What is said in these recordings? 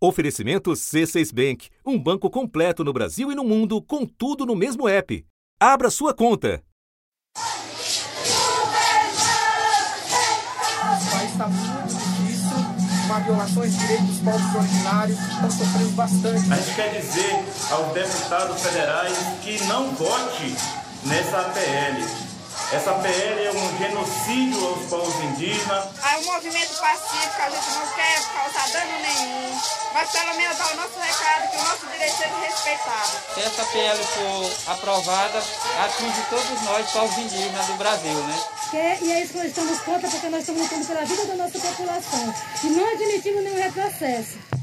Oferecimento C6 Bank, um banco completo no Brasil e no mundo, com tudo no mesmo app. Abra sua conta. O país está muito difícil, uma violações de direitos dos povos originários, estão sofrendo bastante. A gente quer dizer aos deputados federais que não vote nessa PL. Essa PL é um genocídio aos povos indígenas. É um movimento pacífico, a gente não quer causar dano nenhum, mas pelo menos dar o nosso recado que o nosso direito seja respeitado. Se essa PL for aprovada, atinge todos nós, povos indígenas do Brasil, né? Que, e é isso que nós estamos contra, porque nós estamos lutando pela vida da nossa população. E não admitimos nenhum retrocesso.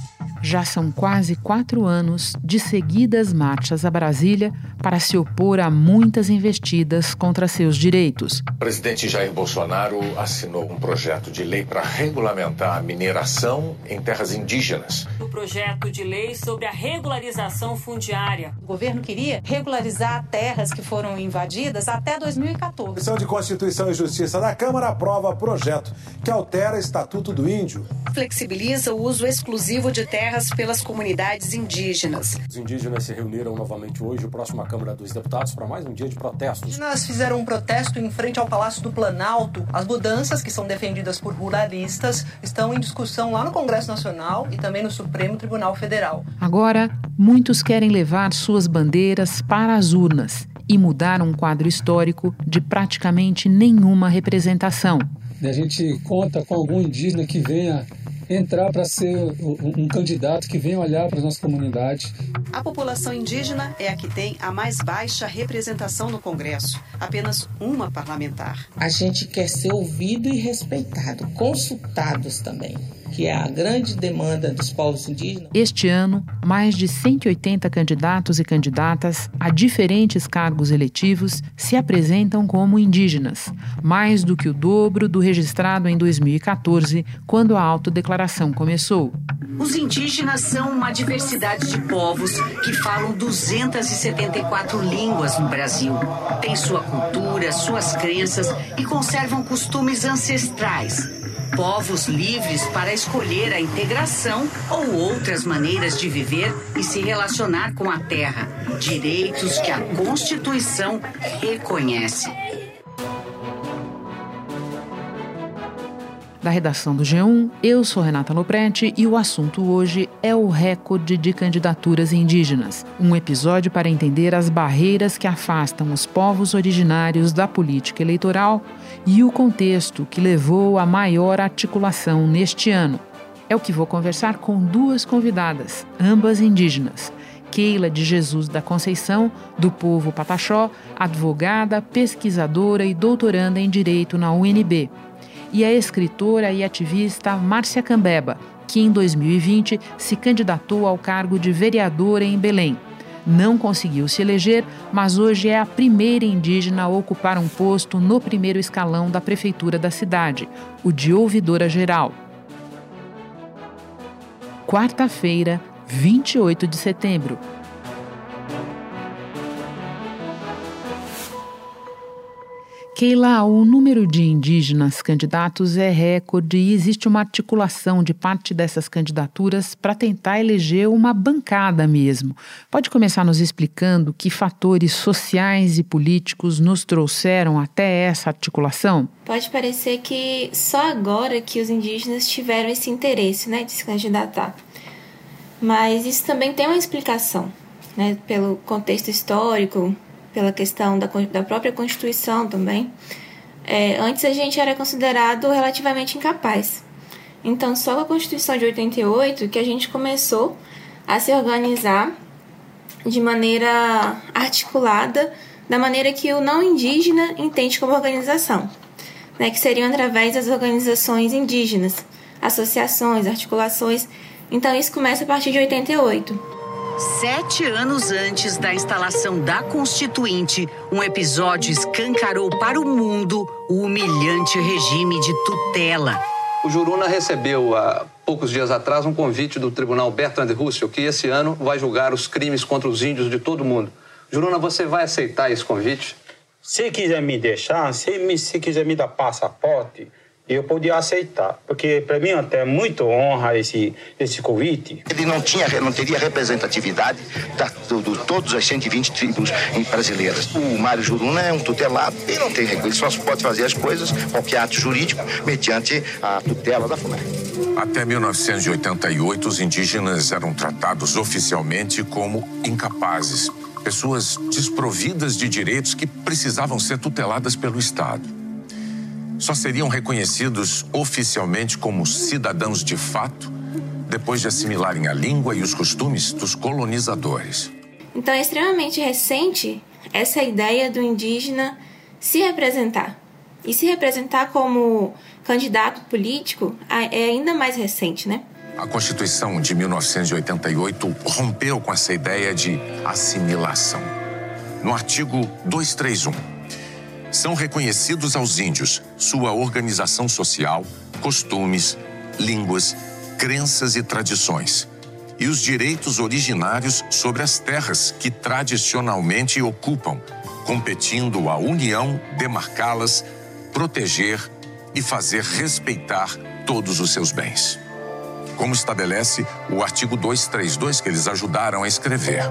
Já são quase quatro anos de seguidas marchas a Brasília para se opor a muitas investidas contra seus direitos. O presidente Jair Bolsonaro assinou um projeto de lei para regulamentar a mineração em terras indígenas. O projeto de lei sobre a regularização fundiária. O governo queria regularizar terras que foram invadidas até 2014. A Comissão de Constituição e Justiça da Câmara aprova projeto que altera o Estatuto do Índio. Flexibiliza o uso exclusivo de terras pelas comunidades indígenas. Os indígenas se reuniram novamente hoje, o próximo à Câmara dos Deputados, para mais um dia de protestos. Os indígenas fizeram um protesto em frente ao Palácio do Planalto. As mudanças que são defendidas por ruralistas estão em discussão lá no Congresso Nacional e também no Supremo Tribunal Federal. Agora, muitos querem levar suas bandeiras para as urnas e mudar um quadro histórico de praticamente nenhuma representação. A gente conta com algum indígena que venha entrar para ser um candidato que venha olhar para a nossa comunidade. A população indígena é a que tem a mais baixa representação no Congresso, apenas uma parlamentar. A gente quer ser ouvido e respeitado, consultados também que é a grande demanda dos povos indígenas. Este ano, mais de 180 candidatos e candidatas a diferentes cargos eletivos se apresentam como indígenas, mais do que o dobro do registrado em 2014, quando a autodeclaração começou. Os indígenas são uma diversidade de povos que falam 274 línguas no Brasil. Têm sua cultura, suas crenças e conservam costumes ancestrais povos livres para escolher a integração ou outras maneiras de viver e se relacionar com a terra, direitos que a Constituição reconhece. Da redação do G1, eu sou Renata Loprete e o assunto hoje é o recorde de candidaturas indígenas. Um episódio para entender as barreiras que afastam os povos originários da política eleitoral e o contexto que levou à maior articulação neste ano. É o que vou conversar com duas convidadas, ambas indígenas. Keila de Jesus da Conceição, do povo Pataxó, advogada, pesquisadora e doutoranda em Direito na UNB e a escritora e ativista Márcia Cambeba, que em 2020 se candidatou ao cargo de vereadora em Belém. Não conseguiu se eleger, mas hoje é a primeira indígena a ocupar um posto no primeiro escalão da prefeitura da cidade, o de ouvidora geral. Quarta-feira, 28 de setembro, Keila, o número de indígenas candidatos é recorde e existe uma articulação de parte dessas candidaturas para tentar eleger uma bancada mesmo. Pode começar nos explicando que fatores sociais e políticos nos trouxeram até essa articulação? Pode parecer que só agora que os indígenas tiveram esse interesse né, de se candidatar. Mas isso também tem uma explicação, né, pelo contexto histórico, pela questão da, da própria Constituição também. É, antes a gente era considerado relativamente incapaz. Então, só com a Constituição de 88 que a gente começou a se organizar de maneira articulada, da maneira que o não indígena entende como organização, né, que seriam através das organizações indígenas, associações, articulações. Então, isso começa a partir de 88. Sete anos antes da instalação da Constituinte, um episódio escancarou para o mundo o humilhante regime de tutela. O Juruna recebeu há poucos dias atrás um convite do Tribunal Bertrand Russell, que esse ano vai julgar os crimes contra os índios de todo mundo. Juruna, você vai aceitar esse convite? Se quiser me deixar, se, me, se quiser me dar passaporte, eu podia aceitar, porque para mim até é muito honra esse esse convite. Ele não tinha não teria representatividade de do, todas as 120 tribos brasileiras. O Mário Juruna é um tutelado e não tem ele só pode fazer as coisas qualquer ato jurídico mediante a tutela da FUNAI. Até 1988, os indígenas eram tratados oficialmente como incapazes, pessoas desprovidas de direitos que precisavam ser tuteladas pelo Estado só seriam reconhecidos oficialmente como cidadãos de fato depois de assimilarem a língua e os costumes dos colonizadores. Então é extremamente recente essa ideia do indígena se representar. E se representar como candidato político é ainda mais recente, né? A Constituição de 1988 rompeu com essa ideia de assimilação. No artigo 231, são reconhecidos aos índios sua organização social, costumes, línguas, crenças e tradições, e os direitos originários sobre as terras que tradicionalmente ocupam, competindo à União demarcá-las, proteger e fazer respeitar todos os seus bens. Como estabelece o artigo 232 que eles ajudaram a escrever.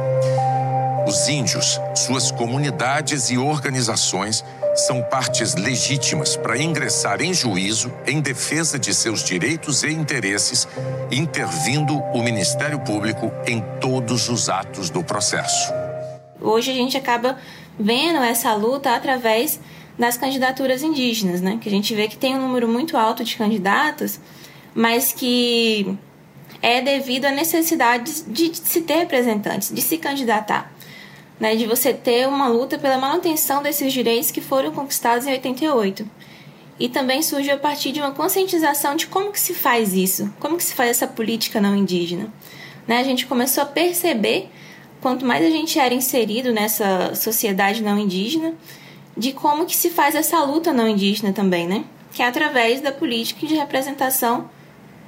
Os índios, suas comunidades e organizações são partes legítimas para ingressar em juízo em defesa de seus direitos e interesses, intervindo o Ministério Público em todos os atos do processo. Hoje a gente acaba vendo essa luta através das candidaturas indígenas, né? Que a gente vê que tem um número muito alto de candidatos, mas que é devido à necessidade de se ter representantes, de se candidatar né, de você ter uma luta pela manutenção desses direitos que foram conquistados em 88. E também surge a partir de uma conscientização de como que se faz isso, como que se faz essa política não indígena. Né, a gente começou a perceber, quanto mais a gente era inserido nessa sociedade não indígena, de como que se faz essa luta não indígena também, né? Que é através da política de representação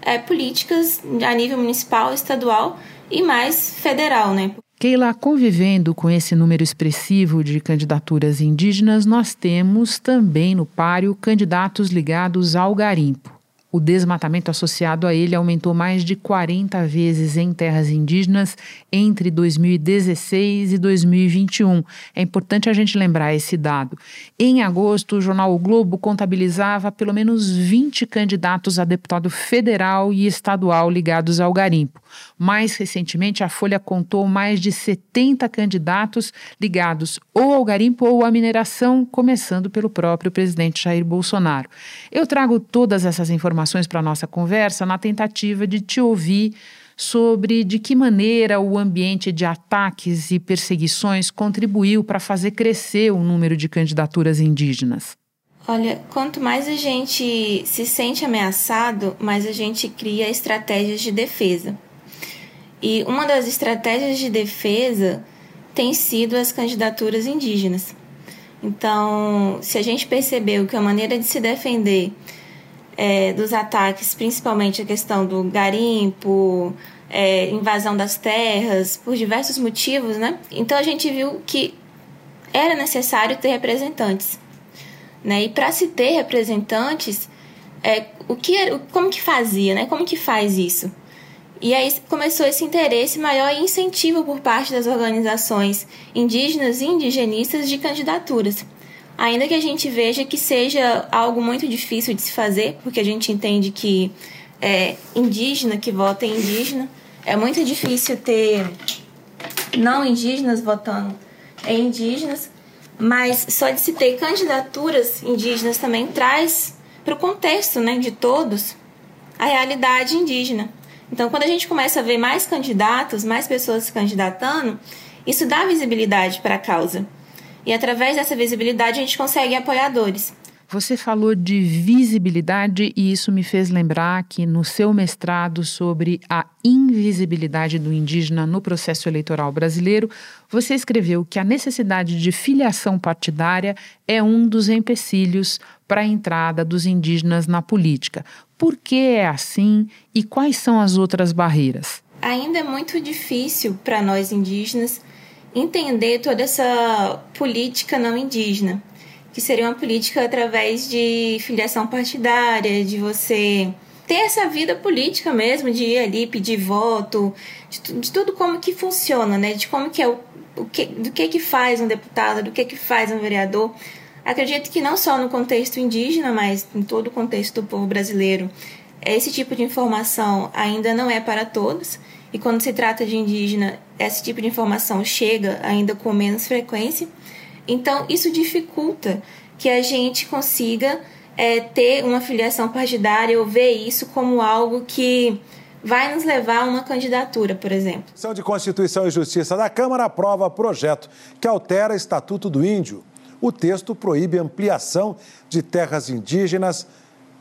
é, políticas a nível municipal, estadual e mais federal, né? Keila, convivendo com esse número expressivo de candidaturas indígenas, nós temos também no páreo candidatos ligados ao garimpo. O desmatamento associado a ele aumentou mais de 40 vezes em terras indígenas entre 2016 e 2021. É importante a gente lembrar esse dado. Em agosto, o jornal O Globo contabilizava pelo menos 20 candidatos a deputado federal e estadual ligados ao garimpo. Mais recentemente, a Folha contou mais de 70 candidatos ligados ou ao garimpo ou à mineração, começando pelo próprio presidente Jair Bolsonaro. Eu trago todas essas informações para a nossa conversa na tentativa de te ouvir sobre de que maneira o ambiente de ataques e perseguições contribuiu para fazer crescer o número de candidaturas indígenas. Olha, quanto mais a gente se sente ameaçado, mais a gente cria estratégias de defesa. E uma das estratégias de defesa tem sido as candidaturas indígenas. Então, se a gente percebeu que a maneira de se defender é, dos ataques, principalmente a questão do garimpo, é, invasão das terras, por diversos motivos, né? Então a gente viu que era necessário ter representantes, né? E para se ter representantes, é, o que, como que fazia, né? Como que faz isso? E aí começou esse interesse maior e incentivo por parte das organizações indígenas e indigenistas de candidaturas. Ainda que a gente veja que seja algo muito difícil de se fazer, porque a gente entende que é, indígena que vota em indígena, é muito difícil ter não indígenas votando em indígenas, mas só de se ter candidaturas indígenas também traz para o contexto né, de todos a realidade indígena. Então, quando a gente começa a ver mais candidatos, mais pessoas se candidatando, isso dá visibilidade para a causa. E através dessa visibilidade a gente consegue apoiadores. Você falou de visibilidade e isso me fez lembrar que no seu mestrado sobre a invisibilidade do indígena no processo eleitoral brasileiro, você escreveu que a necessidade de filiação partidária é um dos empecilhos para a entrada dos indígenas na política. Por que é assim e quais são as outras barreiras? Ainda é muito difícil para nós indígenas entender toda essa política não indígena que seria uma política através de filiação partidária, de você ter essa vida política mesmo, de ir ali pedir voto, de, de tudo como que funciona, né? De como que é o, o que, do que que faz um deputado, do que que faz um vereador. Acredito que não só no contexto indígena, mas em todo o contexto do povo brasileiro, esse tipo de informação ainda não é para todos. E quando se trata de indígena, esse tipo de informação chega ainda com menos frequência. Então, isso dificulta que a gente consiga é, ter uma filiação partidária ou ver isso como algo que vai nos levar a uma candidatura, por exemplo. A de Constituição e Justiça da Câmara aprova projeto que altera o Estatuto do Índio. O texto proíbe ampliação de terras indígenas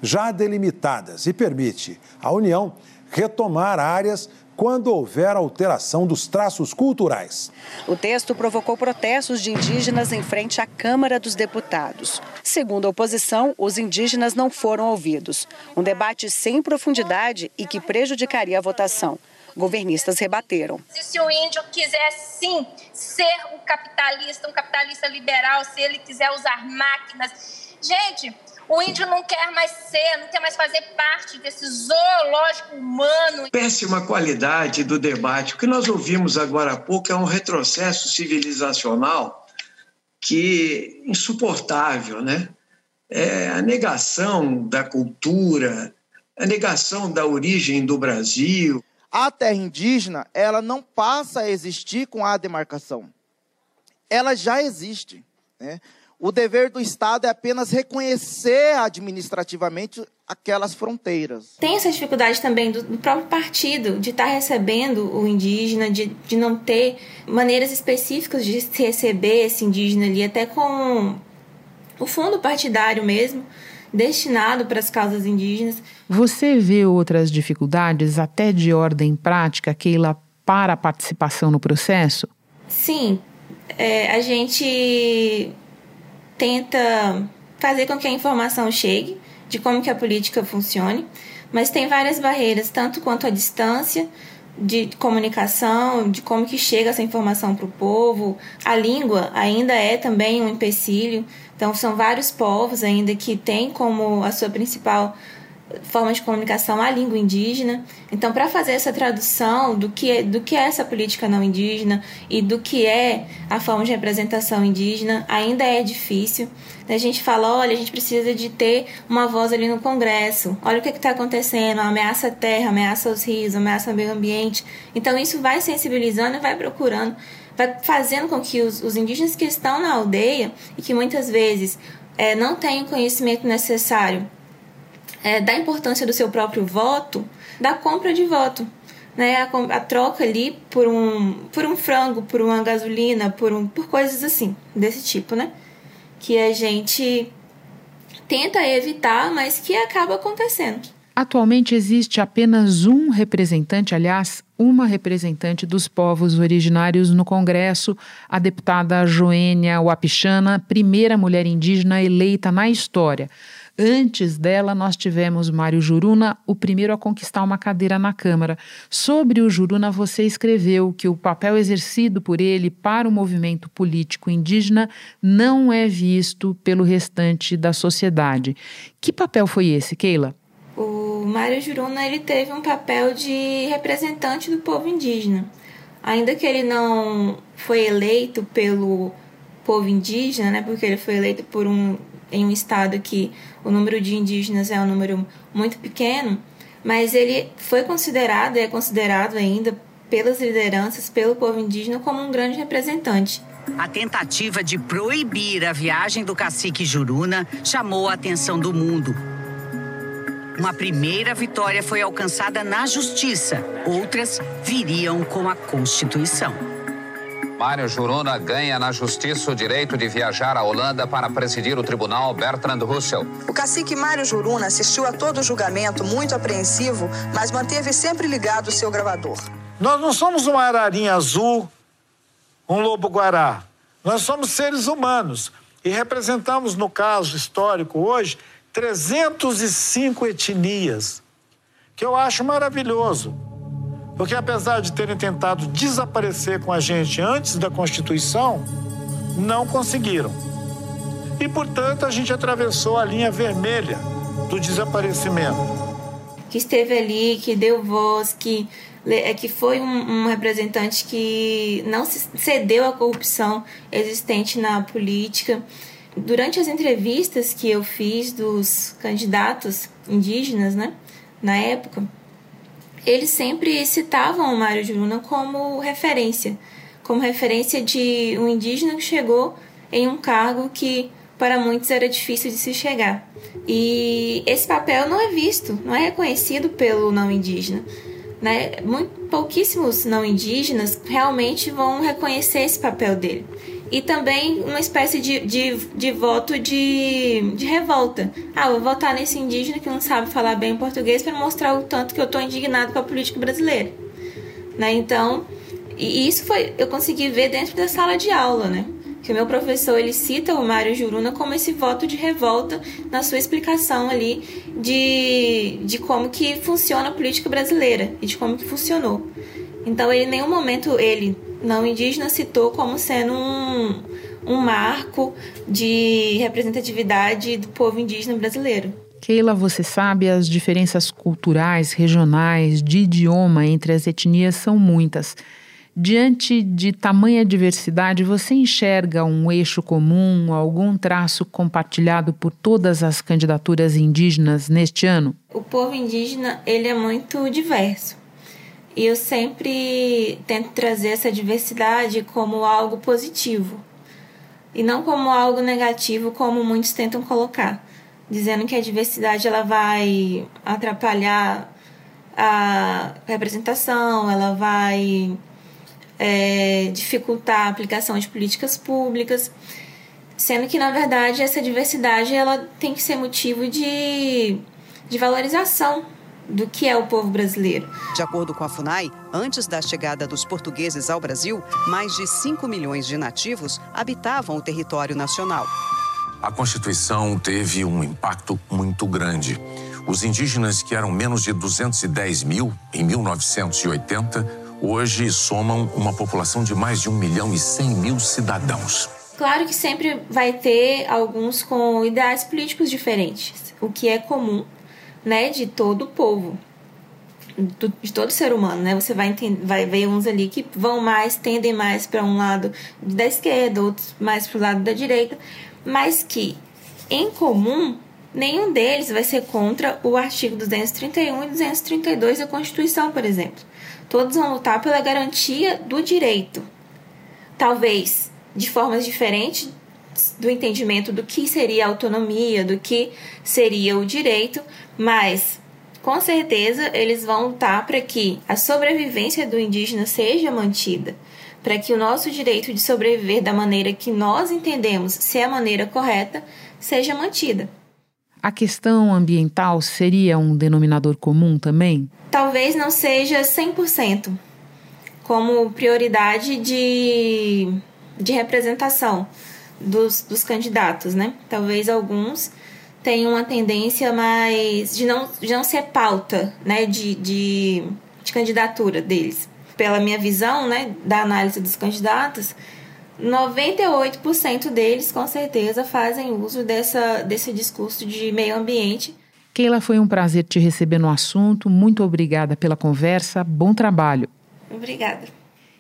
já delimitadas e permite à União retomar áreas quando houver alteração dos traços culturais. O texto provocou protestos de indígenas em frente à Câmara dos Deputados. Segundo a oposição, os indígenas não foram ouvidos. Um debate sem profundidade e que prejudicaria a votação. Governistas rebateram. Se o índio quiser sim ser um capitalista, um capitalista liberal, se ele quiser usar máquinas. Gente, o índio não quer mais ser, não quer mais fazer parte desse zoológico humano. Péssima qualidade do debate. O que nós ouvimos agora há pouco é um retrocesso civilizacional que é insuportável, né? É a negação da cultura, a negação da origem do Brasil. A terra indígena, ela não passa a existir com a demarcação. Ela já existe, né? O dever do Estado é apenas reconhecer administrativamente aquelas fronteiras. Tem essa dificuldade também do, do próprio partido de estar tá recebendo o indígena, de, de não ter maneiras específicas de receber esse indígena ali, até com o fundo partidário mesmo, destinado para as causas indígenas. Você vê outras dificuldades, até de ordem prática, Keila, para a participação no processo? Sim. É, a gente tenta fazer com que a informação chegue de como que a política funcione, mas tem várias barreiras, tanto quanto a distância de comunicação, de como que chega essa informação para o povo. A língua ainda é também um empecilho, então são vários povos ainda que têm como a sua principal forma de comunicação a língua indígena. Então, para fazer essa tradução do que, é, do que é essa política não indígena e do que é a forma de representação indígena, ainda é difícil. A gente fala, olha, a gente precisa de ter uma voz ali no Congresso. Olha o que está acontecendo, ameaça à terra, ameaça aos rios, ameaça ao meio ambiente. Então, isso vai sensibilizando e vai procurando, vai fazendo com que os, os indígenas que estão na aldeia e que muitas vezes é, não têm o conhecimento necessário é, da importância do seu próprio voto, da compra de voto. Né, a, a, troca ali por um, por um frango, por uma gasolina, por, um, por coisas assim, desse tipo, né? Que a gente tenta evitar, mas que acaba acontecendo. Atualmente existe apenas um representante, aliás, uma representante dos povos originários no Congresso, a deputada Joênia Wapichana, primeira mulher indígena eleita na história. Antes dela, nós tivemos Mário Juruna, o primeiro a conquistar uma cadeira na Câmara. Sobre o Juruna, você escreveu que o papel exercido por ele para o movimento político indígena não é visto pelo restante da sociedade. Que papel foi esse, Keila? O Mário Juruna ele teve um papel de representante do povo indígena. Ainda que ele não foi eleito pelo povo indígena, né, porque ele foi eleito por um em um estado que o número de indígenas é um número muito pequeno, mas ele foi considerado e é considerado ainda pelas lideranças, pelo povo indígena, como um grande representante. A tentativa de proibir a viagem do cacique Juruna chamou a atenção do mundo. Uma primeira vitória foi alcançada na justiça, outras viriam com a Constituição. Mário Juruna ganha na justiça o direito de viajar à Holanda para presidir o tribunal Bertrand Russell. O cacique Mário Juruna assistiu a todo o julgamento muito apreensivo, mas manteve sempre ligado o seu gravador. Nós não somos uma ararinha azul, um lobo-guará. Nós somos seres humanos e representamos, no caso histórico hoje, 305 etnias, que eu acho maravilhoso. Porque apesar de terem tentado desaparecer com a gente antes da Constituição, não conseguiram. e, portanto, a gente atravessou a linha vermelha do desaparecimento. Que esteve ali, que deu voz, que, é, que foi um, um representante que não cedeu à corrupção existente na política. Durante as entrevistas que eu fiz dos candidatos indígenas, né, na época, eles sempre citavam o Mário Juruna como referência, como referência de um indígena que chegou em um cargo que para muitos era difícil de se chegar. E esse papel não é visto, não é reconhecido pelo não indígena. Né? Muito, pouquíssimos não indígenas realmente vão reconhecer esse papel dele. E também uma espécie de, de, de voto de, de revolta. Ah, vou votar nesse indígena que não sabe falar bem português para mostrar o tanto que eu estou indignado com a política brasileira. Né? Então, e isso foi eu consegui ver dentro da sala de aula, né? que o meu professor ele cita o Mário Juruna como esse voto de revolta na sua explicação ali de, de como que funciona a política brasileira e de como que funcionou. Então ele em nenhum momento ele não indígena citou como sendo um, um marco de representatividade do povo indígena brasileiro. Keila, você sabe, as diferenças culturais, regionais, de idioma entre as etnias são muitas. Diante de tamanha diversidade, você enxerga um eixo comum, algum traço compartilhado por todas as candidaturas indígenas neste ano? O povo indígena, ele é muito diverso. E eu sempre tento trazer essa diversidade como algo positivo. E não como algo negativo como muitos tentam colocar, dizendo que a diversidade ela vai atrapalhar a representação, ela vai é, dificultar a aplicação de políticas públicas, sendo que na verdade essa diversidade ela tem que ser motivo de, de valorização do que é o povo brasileiro. De acordo com a FUNAI, antes da chegada dos portugueses ao Brasil, mais de 5 milhões de nativos habitavam o território nacional. A Constituição teve um impacto muito grande. Os indígenas, que eram menos de 210 mil em 1980, hoje somam uma população de mais de 1 milhão e 100 mil cidadãos. Claro que sempre vai ter alguns com ideais políticos diferentes, o que é comum, né, de todo o povo, de todo ser humano, né? Você vai entender, vai ver uns ali que vão mais, tendem mais para um lado da esquerda, outros mais para o lado da direita, mas que em comum nenhum deles vai ser contra o artigo 231 e 232 da Constituição, por exemplo. Todos vão lutar pela garantia do direito. Talvez de formas diferentes do entendimento do que seria a autonomia, do que seria o direito, mas com certeza eles vão lutar para que a sobrevivência do indígena seja mantida, para que o nosso direito de sobreviver da maneira que nós entendemos ser a maneira correta seja mantida. A questão ambiental seria um denominador comum também? talvez não seja 100% como prioridade de, de representação dos, dos candidatos, né? Talvez alguns tenham uma tendência mais de não, de não ser pauta, né, de, de, de candidatura deles. Pela minha visão, né, da análise dos candidatos, 98% deles com certeza fazem uso dessa, desse discurso de meio ambiente Keila, foi um prazer te receber no assunto. Muito obrigada pela conversa. Bom trabalho. Obrigada.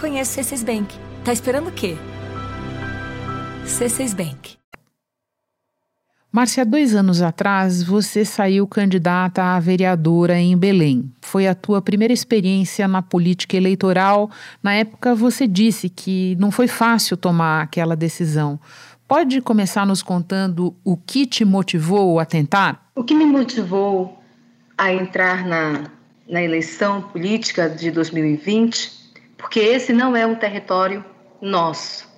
Conheça o C6 Bank. Tá esperando o quê? C6 Bank. Márcia, dois anos atrás você saiu candidata a vereadora em Belém. Foi a tua primeira experiência na política eleitoral. Na época você disse que não foi fácil tomar aquela decisão. Pode começar nos contando o que te motivou a tentar? O que me motivou a entrar na, na eleição política de 2020, porque esse não é um território nosso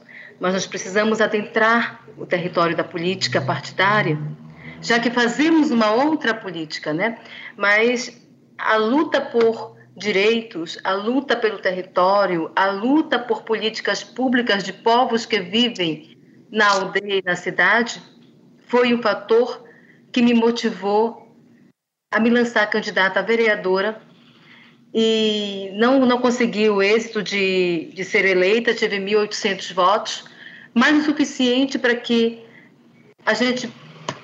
mas nós precisamos adentrar o território da política partidária, já que fazemos uma outra política, né? Mas a luta por direitos, a luta pelo território, a luta por políticas públicas de povos que vivem na aldeia e na cidade foi o fator que me motivou a me lançar candidata a vereadora e não, não consegui o êxito de, de ser eleita, tive 1.800 votos, mas o suficiente para que a gente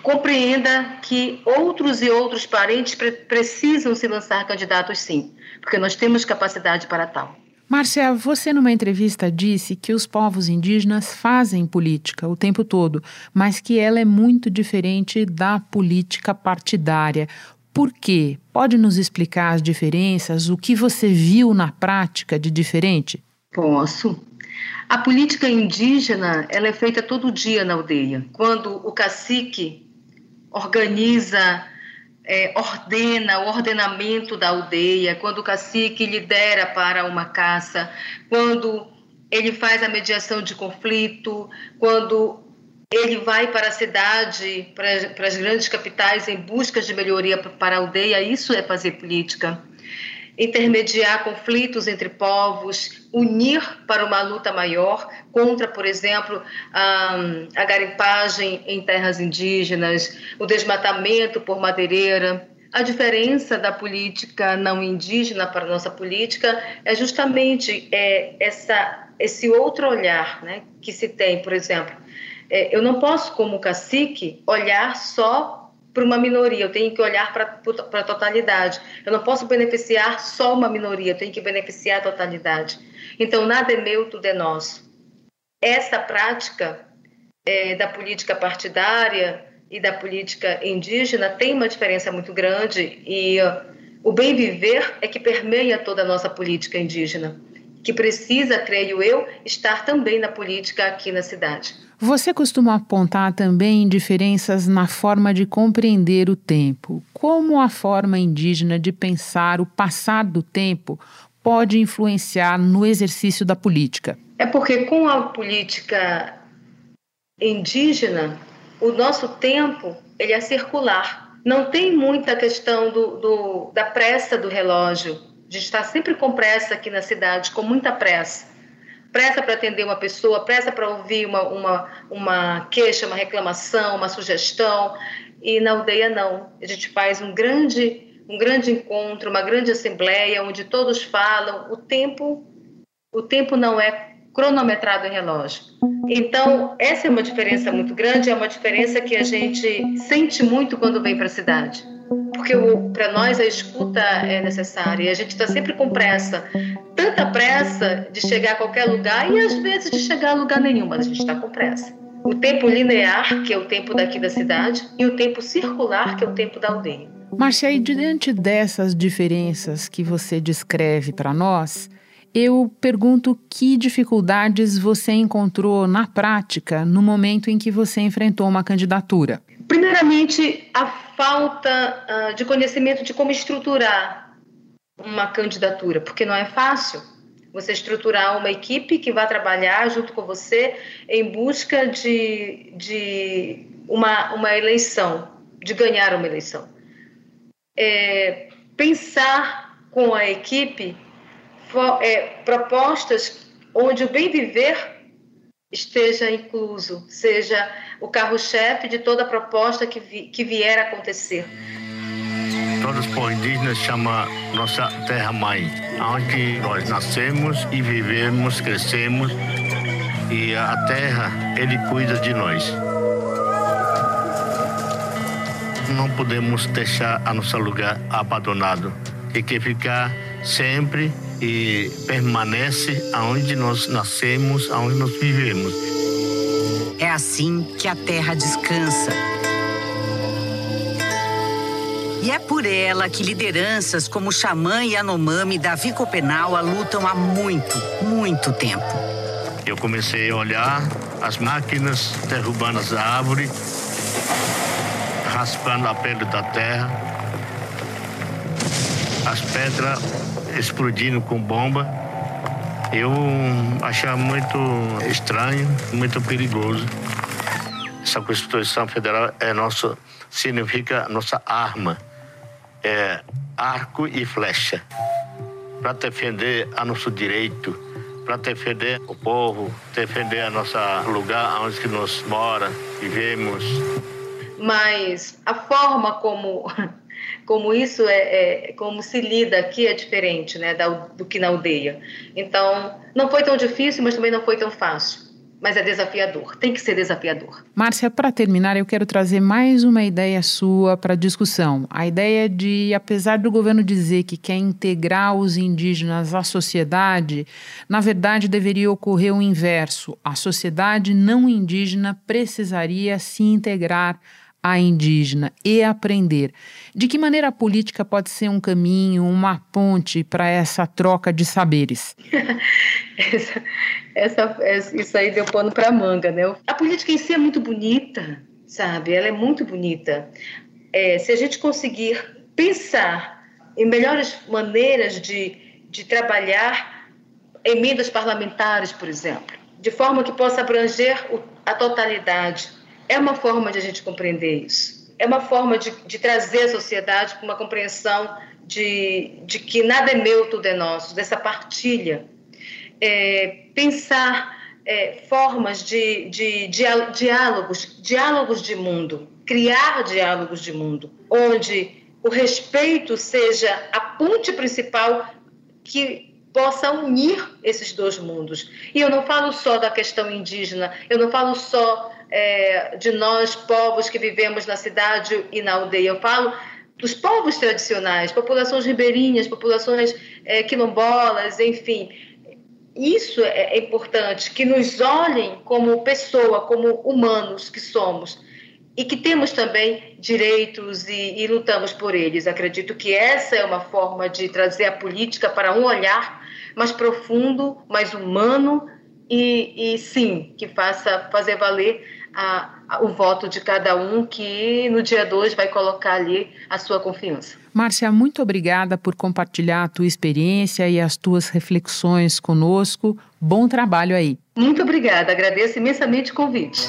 compreenda que outros e outros parentes pre precisam se lançar candidatos sim, porque nós temos capacidade para tal. Márcia, você numa entrevista disse que os povos indígenas fazem política o tempo todo, mas que ela é muito diferente da política partidária. Por quê? Pode nos explicar as diferenças, o que você viu na prática de diferente? Posso. A política indígena ela é feita todo dia na aldeia. Quando o cacique organiza, é, ordena o ordenamento da aldeia, quando o cacique lidera para uma caça, quando ele faz a mediação de conflito, quando ele vai para a cidade, para, para as grandes capitais em busca de melhoria para a aldeia, isso é fazer política intermediar conflitos entre povos, unir para uma luta maior contra, por exemplo, a, garimpagem em terras indígenas, o desmatamento por madeireira. A diferença da política não indígena para a nossa política é justamente é, essa, esse outro olhar né, que se tem, por exemplo. É, eu não posso, como cacique, olhar só para uma minoria, eu tenho que olhar para a totalidade. Eu não posso beneficiar só uma minoria, eu tenho que beneficiar a totalidade. Então, nada é meu, tudo é nosso. Essa prática é, da política partidária e da política indígena tem uma diferença muito grande e o bem viver é que permeia toda a nossa política indígena, que precisa, creio eu, estar também na política aqui na cidade. Você costuma apontar também diferenças na forma de compreender o tempo. Como a forma indígena de pensar o passar do tempo pode influenciar no exercício da política? É porque com a política indígena, o nosso tempo ele é circular. Não tem muita questão do, do da pressa do relógio, de estar sempre com pressa aqui na cidade, com muita pressa pressa para atender uma pessoa, pressa para ouvir uma, uma, uma queixa, uma reclamação, uma sugestão. E na aldeia não. A gente faz um grande, um grande encontro, uma grande assembleia onde todos falam. O tempo, o tempo não é cronometrado em relógio. Então, essa é uma diferença muito grande, é uma diferença que a gente sente muito quando vem para a cidade porque para nós a escuta é necessária e a gente está sempre com pressa tanta pressa de chegar a qualquer lugar e às vezes de chegar a lugar nenhum, mas a gente está com pressa. O tempo linear, que é o tempo daqui da cidade, e o tempo circular, que é o tempo da aldeia. Marcia, e diante dessas diferenças que você descreve para nós, eu pergunto que dificuldades você encontrou na prática no momento em que você enfrentou uma candidatura. Primeiramente, a falta uh, de conhecimento de como estruturar uma candidatura, porque não é fácil você estruturar uma equipe que vai trabalhar junto com você em busca de, de uma, uma eleição, de ganhar uma eleição. É, pensar com a equipe for, é, propostas onde o bem viver esteja incluso, seja o carro-chefe de toda proposta que, vi, que vier a acontecer. Todos os povos indígenas chamam nossa terra-mãe, onde nós nascemos e vivemos, crescemos, e a terra, ele cuida de nós. Não podemos deixar a nosso lugar abandonado. Tem que ficar sempre e permanece aonde nós nascemos, aonde nós vivemos. É assim que a terra descansa. E é por ela que lideranças como Xamã e Anomami Davi Copenau lutam há muito, muito tempo. Eu comecei a olhar as máquinas derrubando as árvores, raspando a pele da terra, as pedras explodindo com bomba. Eu achava muito estranho, muito perigoso. Essa Constituição Federal é nosso, significa nossa arma, é arco e flecha, para defender a nosso direito, para defender o povo, defender a nossa lugar onde que nós mora, vivemos. Mas a forma como como isso é, é, como se lida aqui é diferente né, da, do que na aldeia. Então, não foi tão difícil, mas também não foi tão fácil. Mas é desafiador, tem que ser desafiador. Márcia, para terminar, eu quero trazer mais uma ideia sua para a discussão. A ideia de, apesar do governo dizer que quer integrar os indígenas à sociedade, na verdade deveria ocorrer o inverso. A sociedade não indígena precisaria se integrar a indígena e aprender. De que maneira a política pode ser um caminho, uma ponte para essa troca de saberes? essa, essa, isso aí deu pano para manga, né? A política em si é muito bonita, sabe? Ela é muito bonita. É, se a gente conseguir pensar em melhores maneiras de, de trabalhar emendas parlamentares, por exemplo, de forma que possa abranger a totalidade é uma forma de a gente compreender isso. É uma forma de, de trazer a sociedade para uma compreensão de, de que nada é meu, tudo é nosso, dessa partilha. É, pensar é, formas de, de, de diálogos, diálogos de mundo, criar diálogos de mundo, onde o respeito seja a ponte principal que possa unir esses dois mundos. E eu não falo só da questão indígena, eu não falo só é, de nós, povos que vivemos na cidade e na aldeia. Eu falo dos povos tradicionais, populações ribeirinhas, populações é, quilombolas, enfim. Isso é, é importante, que nos olhem como pessoa, como humanos que somos e que temos também direitos e, e, lutamos por eles. Acredito que essa é uma forma de trazer a política para um olhar mais profundo, mais humano e, e sim, que faça fazer valer a, a, o voto de cada um que no dia 2 vai colocar ali a sua confiança. Márcia, muito obrigada por compartilhar a tua experiência e as tuas reflexões conosco. Bom trabalho aí. Muito obrigada, agradeço imensamente o convite.